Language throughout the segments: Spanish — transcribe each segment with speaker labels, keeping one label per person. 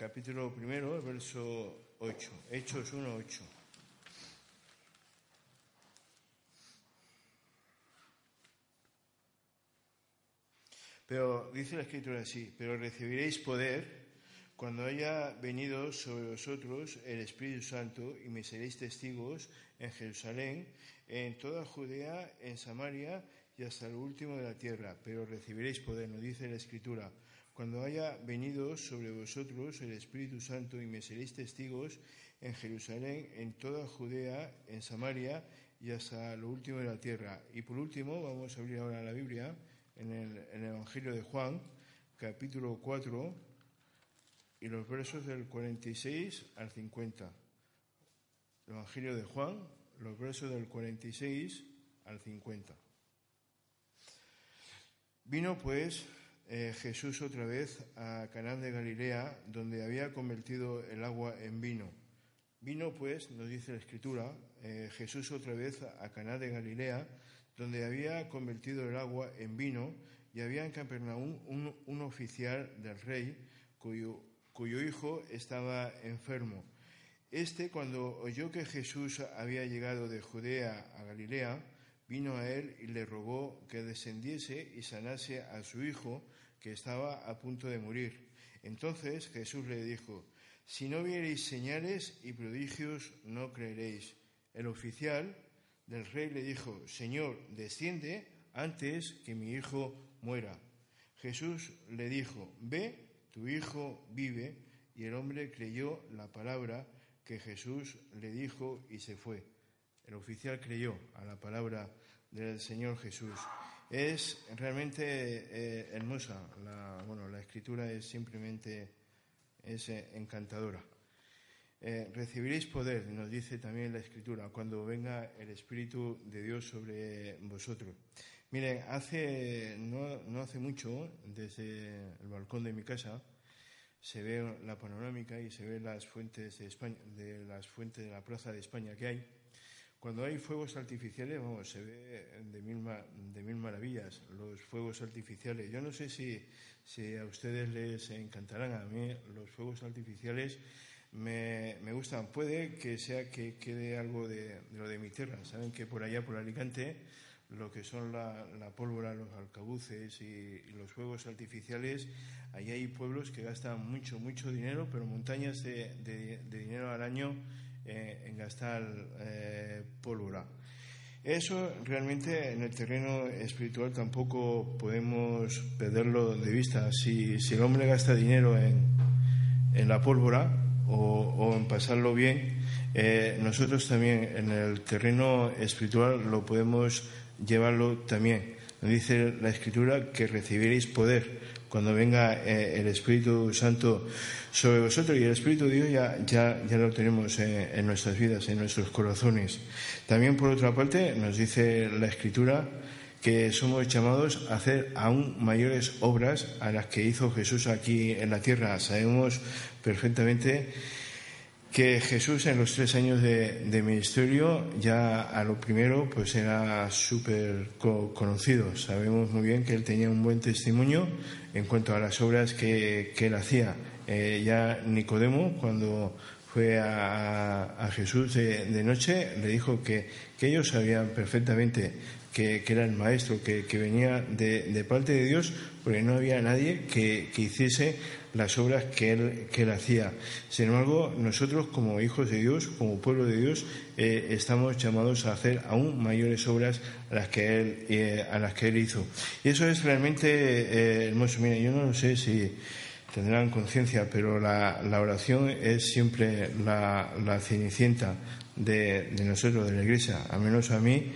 Speaker 1: capítulo primero, verso 8, Hechos 1, 8. Pero dice la escritura así, pero recibiréis poder cuando haya venido sobre vosotros el Espíritu Santo y me seréis testigos en Jerusalén, en toda Judea, en Samaria y hasta el último de la tierra. Pero recibiréis poder, nos dice la Escritura, cuando haya venido sobre vosotros el Espíritu Santo y me seréis testigos en Jerusalén, en toda Judea, en Samaria y hasta lo último de la tierra. Y por último, vamos a abrir ahora la Biblia en el, Evangelio de Juan, capítulo 4 y los versos del 46 al 50. El Evangelio de Juan, los versos del 46 al 50. Vino pues eh, Jesús otra vez a Canán de Galilea, donde había convertido el agua en vino. Vino pues, nos dice la Escritura, eh, Jesús otra vez a Caná de Galilea, donde había convertido el agua en vino, y había en Capernaum un, un oficial del rey cuyo cuyo hijo estaba enfermo. Este, cuando oyó que Jesús había llegado de Judea a Galilea, vino a él y le rogó que descendiese y sanase a su hijo, que estaba a punto de morir. Entonces Jesús le dijo, si no viereis señales y prodigios, no creeréis. El oficial del rey le dijo, Señor, desciende antes que mi hijo muera. Jesús le dijo, ve tu hijo vive, y el hombre creyó la palabra que Jesús le dijo y se fue. El oficial creyó a la palabra del Señor Jesús. Es realmente eh, hermosa, la, bueno, la escritura es simplemente es, eh, encantadora. Eh, recibiréis poder, nos dice también la escritura, cuando venga el Espíritu de Dios sobre vosotros. Miren, hace, no, no hace mucho, desde el balcón de mi casa, se ve la panorámica y se ve las fuentes de España, de las fuentes de la plaza de España que hay. Cuando hay fuegos artificiales, vamos, se ve de mil, de mil maravillas los fuegos artificiales. Yo no sé si, si a ustedes les encantarán, a mí los fuegos artificiales me, me gustan. Puede que sea que quede algo de, de lo de mi tierra. Saben que por allá, por Alicante, lo que son la, pólvora, los alcabuces y, los fuegos artificiales, ahí hay pueblos que gastan mucho, mucho dinero, pero montañas de, dinero al año en gastar eh, pólvora. Eso realmente en el terreno espiritual tampoco podemos perderlo de vista. Si, el hombre gasta dinero en, la pólvora o, en pasarlo bien, eh, nosotros también en el terreno espiritual lo podemos llevarlo también. Dice la Escritura que recibiréis poder cuando venga eh, el Espíritu Santo sobre vosotros y el Espíritu de Dios ya, ya, ya lo tenemos eh, en nuestras vidas, en nuestros corazones. También por otra parte nos dice la Escritura que somos llamados a hacer aún mayores obras a las que hizo Jesús aquí en la tierra. Sabemos perfectamente que Jesús en los tres años de, ministerio ya a lo primero pues era súper conocido. Sabemos muy bien que él tenía un buen testimonio en cuanto a las obras que, él hacía. Eh, ya Nicodemo cuando fue a, Jesús de, noche le dijo que, ellos sabían perfectamente que, era el maestro, que, venía de, parte de Dios, porque no había nadie que, hiciese las obras que él, hacía. Sin embargo, nosotros como hijos de Dios, como pueblo de Dios, eh, estamos llamados a hacer aún mayores obras a las que él, eh, a las que él hizo. Y eso es realmente eh, hermoso. Mira, yo no sé si tendrán conciencia, pero la, la, oración es siempre la, la cenicienta de, nosotros, de la iglesia. Al menos a mí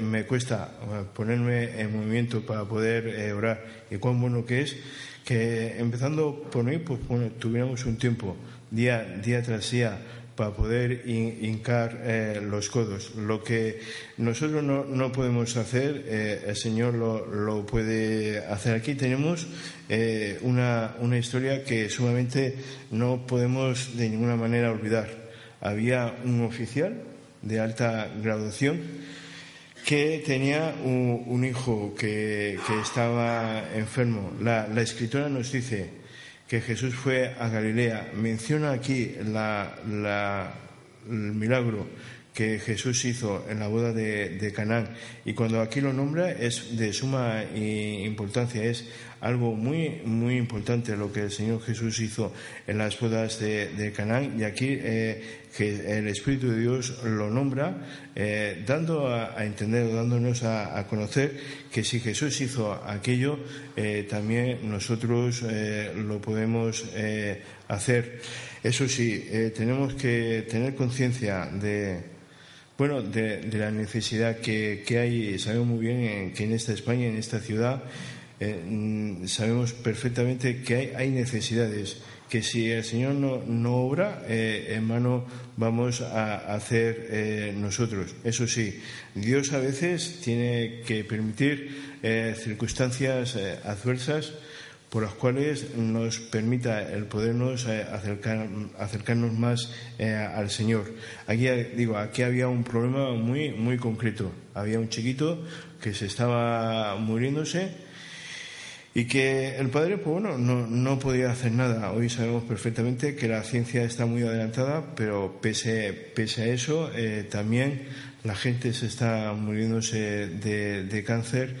Speaker 1: me cuesta ponerme en movimiento para poder orar. Y cuán bueno que es que empezando por mí, pues bueno, tuviéramos un tiempo día, día tras día para poder hincar eh, los codos. Lo que nosotros no, no podemos hacer, eh, el Señor lo, lo, puede hacer aquí. Tenemos eh, una, una historia que sumamente no podemos de ninguna manera olvidar. Había un oficial de alta graduación que tenía un, hijo que, estaba enfermo. La, escritora nos dice que Jesús fue a Galilea. Menciona aquí el milagro que Jesús hizo en la boda de, de Canaán. Y cuando aquí lo nombra es de suma importancia, es algo muy, muy importante lo que el Señor Jesús hizo en las bodas de, de Canaán. Y aquí eh, que el Espíritu de Dios lo nombra, eh, dando a, entender, dándonos a, conocer que si Jesús hizo aquello, eh, también nosotros lo podemos hacer. Eso sí, tenemos que tener conciencia de, bueno, de, la necesidad que, que, hay, sabemos muy bien que en esta España, en esta ciudad, eh, mm, sabemos perfectamente que hay, hay, necesidades, que si el Señor no, no obra, eh, en mano vamos a hacer eh, nosotros. Eso sí, Dios a veces tiene que permitir circunstancias adversas por las cuales nos permita el podernos acercar, acercarnos más al Señor. Aquí digo, aquí había un problema muy muy concreto. Había un chiquito que se estaba muriéndose y que el padre, pues bueno, no, podía hacer nada. Hoy sabemos perfectamente que la ciencia está muy adelantada, pero pese, pese a eso, eh, también la gente se está muriéndose de, cáncer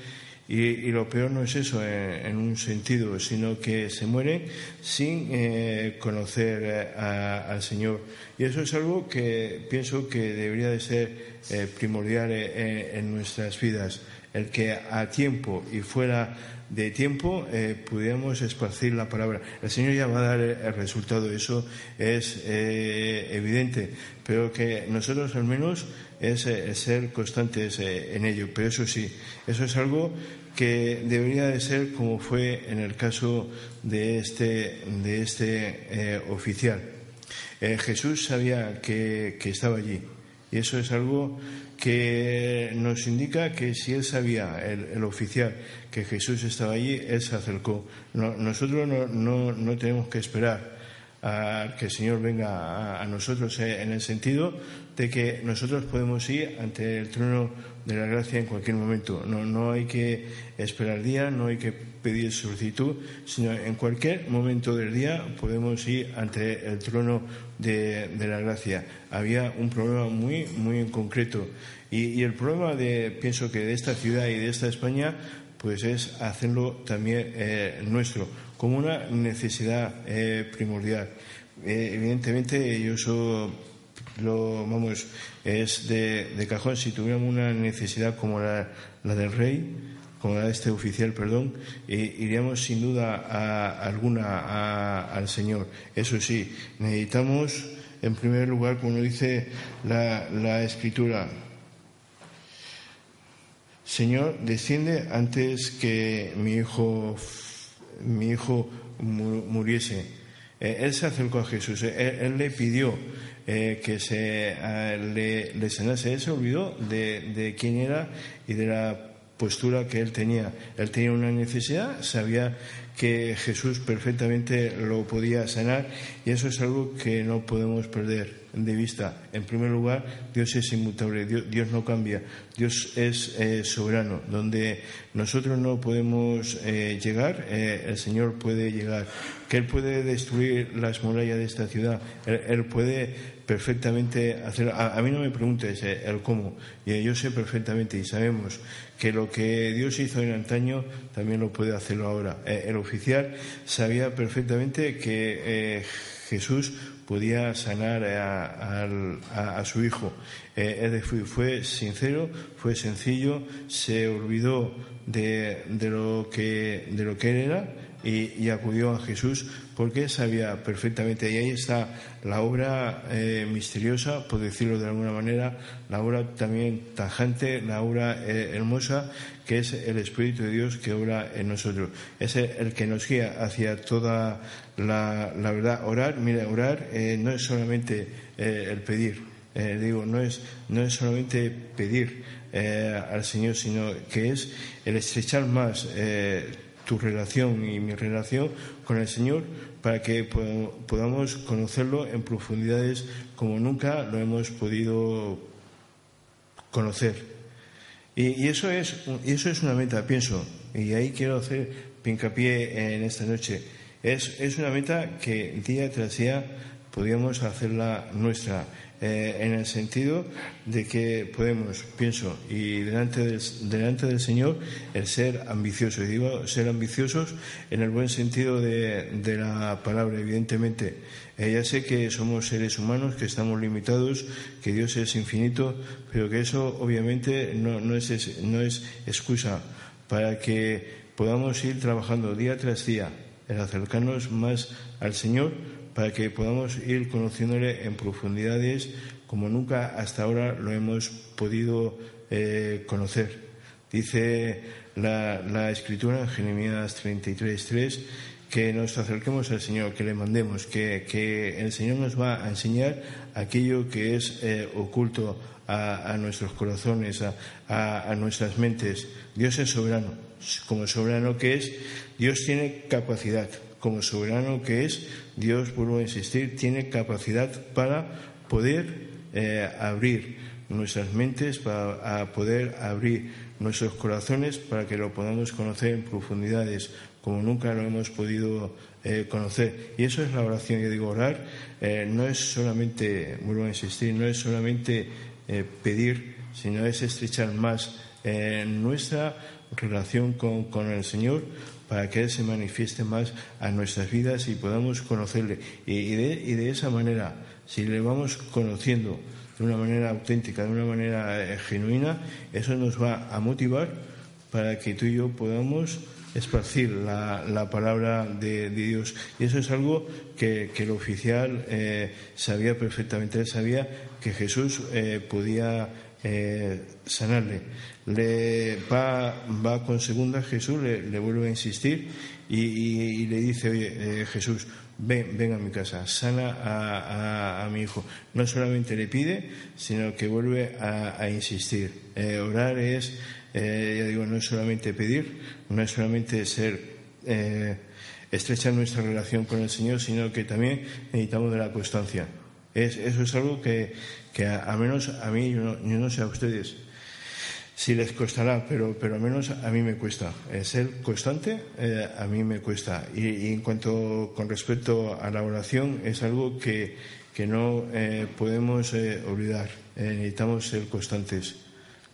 Speaker 1: y, lo peor no es eso en, un sentido, sino que se mueren sin eh, conocer eh, al Señor. Y eso es algo que pienso que debería de ser primordial en nuestras vidas, el que a tiempo y fuera de tiempo eh, pudiéramos esparcir la palabra. El Señor ya va a dar el resultado, eso es eh, evidente, pero que nosotros al menos es eh, ser constantes eh, en ello. Pero eso sí, eso es algo que debería de ser como fue en el caso de este, de este oficial. Jesús sabía que, que estaba allí y eso es algo que nos indica que si él sabía, el, oficial, que Jesús estaba allí, él se acercó. nosotros no, tenemos que esperar a que el Señor venga a, nosotros eh, en el sentido de que nosotros podemos ir ante el trono de la gracia en cualquier momento. No, no hay que esperar día, no hay que pedir solicitud, sino en cualquier momento del día podemos ir ante el trono de, la gracia. Había un problema muy, muy en concreto. Y, el problema de, pienso que de esta ciudad y de esta España, pues es hacerlo también eh, nuestro, como una necesidad eh, primordial. Eh, evidentemente, yo soy lo, vamos, es de, de, cajón. Si tuviéramos una necesidad como la, la del rey, como la de este oficial, perdón, iríamos sin duda a, alguna al Señor. Eso sí, necesitamos, en primer lugar, como dice la, la Escritura, Señor, desciende antes que mi hijo, mi hijo muriese. Eh, él se acercó a Jesús, él le pidió eh, que se le, le. Él se olvidó de, de quién era y de la postura que él tenía. Él tenía una necesidad, sabía que Jesús perfectamente lo podía sanar y eso es algo que no podemos perder de vista. En primer lugar, Dios es inmutable, Dios, no cambia, Dios es eh, soberano. Donde nosotros no podemos eh, llegar, eh, el Señor puede llegar. Que Él puede destruir las murallas de esta ciudad, Él, puede perfectamente hacerlo. A, mí no me preguntes el cómo, y yo sé perfectamente y sabemos que lo que Dios hizo en antaño también lo puede hacerlo ahora. el oficial sabía perfectamente que Jesús podía sanar a, su hijo. Eh, fue sincero, fue sencillo, se olvidó de, lo, que, de lo que él era y, acudió a Jesús porque sabía perfectamente, y ahí está la obra eh, misteriosa, por decirlo de alguna manera, la obra también tajante, la obra eh, hermosa, que es el Espíritu de Dios que obra en nosotros. Es el, que nos guía hacia toda la, verdad. Orar, mira, orar eh, no es solamente el pedir, digo, no es, no es solamente pedir al Señor, sino que es el estrechar más tu relación y mi relación con el Señor para que podamos conocerlo en profundidades como nunca lo hemos podido conocer. Y, eso, es, eso es una meta, pienso, y ahí quiero hacer hincapié en esta noche. Es, es una meta que día tras día podíamos hacerla nuestra. Eh, en el sentido de que podemos, pienso, y delante del, delante del Señor, el ser ambiciosos. Y digo ser ambiciosos en el buen sentido de, la palabra, evidentemente. Eh, ya sé que somos seres humanos, que estamos limitados, que Dios es infinito, pero que eso obviamente no, no, es, no es excusa para que podamos ir trabajando día tras día en acercarnos más al Señor para que podamos ir conociéndole en profundidades como nunca hasta ahora lo hemos podido eh, conocer. Dice la, Escritura en Jeremías 33.3 que nos acerquemos al Señor, que le mandemos, que, el Señor nos va a enseñar aquello que es eh, oculto a, nuestros corazones, a, a nuestras mentes. Dios es soberano, como soberano que es, Dios tiene capacidad, como soberano que es, Dios, vuelvo a insistir, tiene capacidad para poder eh, abrir nuestras mentes, para poder abrir nuestros corazones para que lo podamos conocer en profundidades como nunca lo hemos podido eh, conocer. Y eso es la oración. Yo digo, orar eh, no es solamente, vuelvo a insistir, no es solamente pedir, sino es estrechar más nuestra relación con, con el Señor para que Él se manifieste más a nuestras vidas y podamos conocerle. Y, de, esa manera, si le vamos conociendo de una manera auténtica, de una manera eh, genuina, eso nos va a motivar para que tú y yo podamos esparcir la, palabra de, Dios. Y eso es algo que, el oficial eh, sabía perfectamente. Él sabía que Jesús eh, podía sanarle le va, va con segunda Jesús, le, vuelve a insistir y, le dice, oye, eh, Jesús, ven, ven a mi casa, sana a, mi hijo. No solamente le pide, sino que vuelve a, insistir. Eh, orar es, eh, ya digo, no es solamente pedir, no es solamente ser estrechar nuestra relación con el Señor, sino que también necesitamos de la constancia. Es, eso es algo que, que a, menos a mí, yo no sé a ustedes, si les costará, pero, pero al menos a mí me cuesta. Eh, ser constante eh, a mí me cuesta. Y, en cuanto con respecto a la oración, es algo que, que no eh, podemos olvidar. necesitamos ser constantes.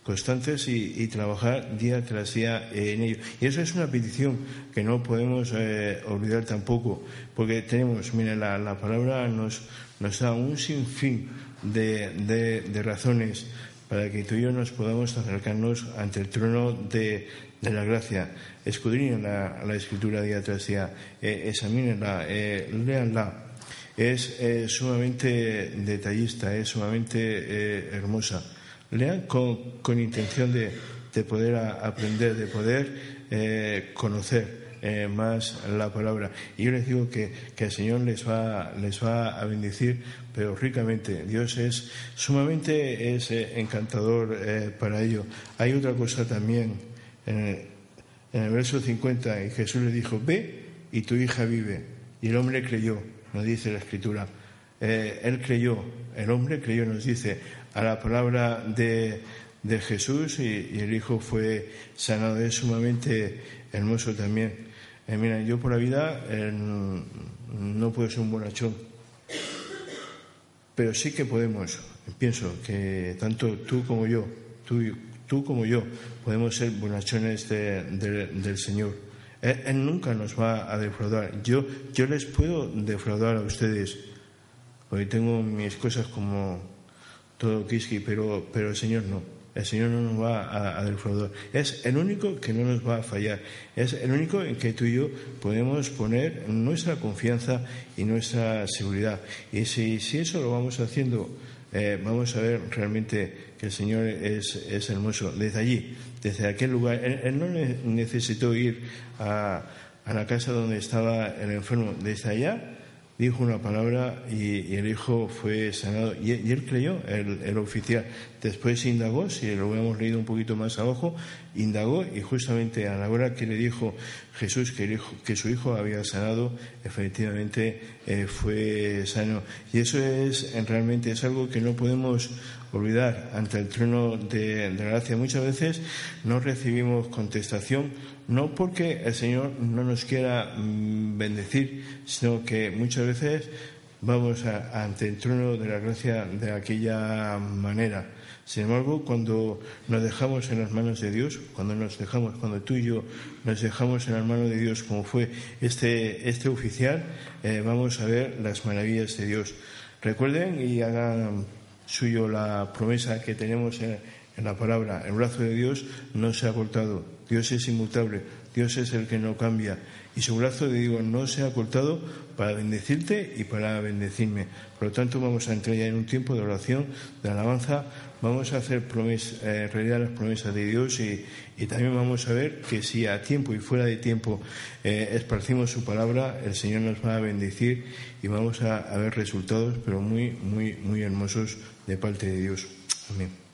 Speaker 1: Constantes y, trabajar día tras día en ello. Y eso es una petición que no podemos olvidar tampoco, porque tenemos, mira, la, la palabra nos, nos da un sinfín de, de, de razones para que tú y yo nos podamos acercarnos ante el trono de, la gracia. Escudriñen la, escritura día tras día, eh, examínenla, eh. Es sumamente detallista, es sumamente eh, hermosa. Lean con, intención de, poder aprender, de poder conocer. más la palabra. Y yo les digo que, el Señor les va, a bendecir pero ricamente. Dios es sumamente es, eh, encantador eh, para ello. Hay otra cosa también en el, verso 50, y Jesús le dijo, ve y tu hija vive. Y el hombre creyó, nos dice la escritura. Eh, él creyó, el hombre creyó, nos dice, a la palabra de, de Jesús y, el hijo fue sanado. Es sumamente hermoso también. mira, yo por la vida no puedo ser un bonachón pero sí que podemos, pienso que tanto tú como yo, tú, tú como yo, podemos ser bonachones del Señor. Él, nunca nos va a defraudar. Yo, yo les puedo defraudar a ustedes, porque tengo mis cosas como todo Kiski, pero, pero el Señor no. El Señor no nos va a, defraudar. Es el único que no nos va a fallar. Es el único en que tú y yo podemos poner nuestra confianza y nuestra seguridad. Y si, si eso lo vamos haciendo, eh, vamos a ver realmente que el Señor es, es hermoso. Desde allí, desde aquel lugar, él, no necesitó ir a, a la casa donde estaba el enfermo. Desde allá dijo una palabra y, el hijo fue sanado. Y, él creyó, el, oficial. Después indagó, si lo hubiéramos leído un poquito más abajo, indagó y justamente a la hora que le dijo Jesús que, que su hijo había sanado, efectivamente eh, fue sano. Y eso es realmente es algo que no podemos olvidar ante el trono de, la gracia. Muchas veces no recibimos contestación, no porque el Señor no nos quiera mm, bendecir, sino que muchas veces vamos ante el trono de la gracia de aquella manera. Sin embargo, cuando nos dejamos en las manos de Dios, cuando nos dejamos, cuando tú y yo nos dejamos en las manos de Dios, como fue este, este oficial, eh, vamos a ver las maravillas de Dios. Recuerden y hagan suyo la promesa que tenemos en, en la palabra. El brazo de Dios no se ha cortado. Dios es inmutable. Dios es el que no cambia y su brazo de Dios no se ha cortado para bendecirte y para bendecirme. Por lo tanto, vamos a entrar ya en un tiempo de oración, de alabanza, vamos a hacer eh, realidad las promesas de Dios y, también vamos a ver que si a tiempo y fuera de tiempo eh, esparcimos su palabra, el Señor nos va a bendecir y vamos a ver resultados, pero muy, muy, muy hermosos de parte de Dios. Amén.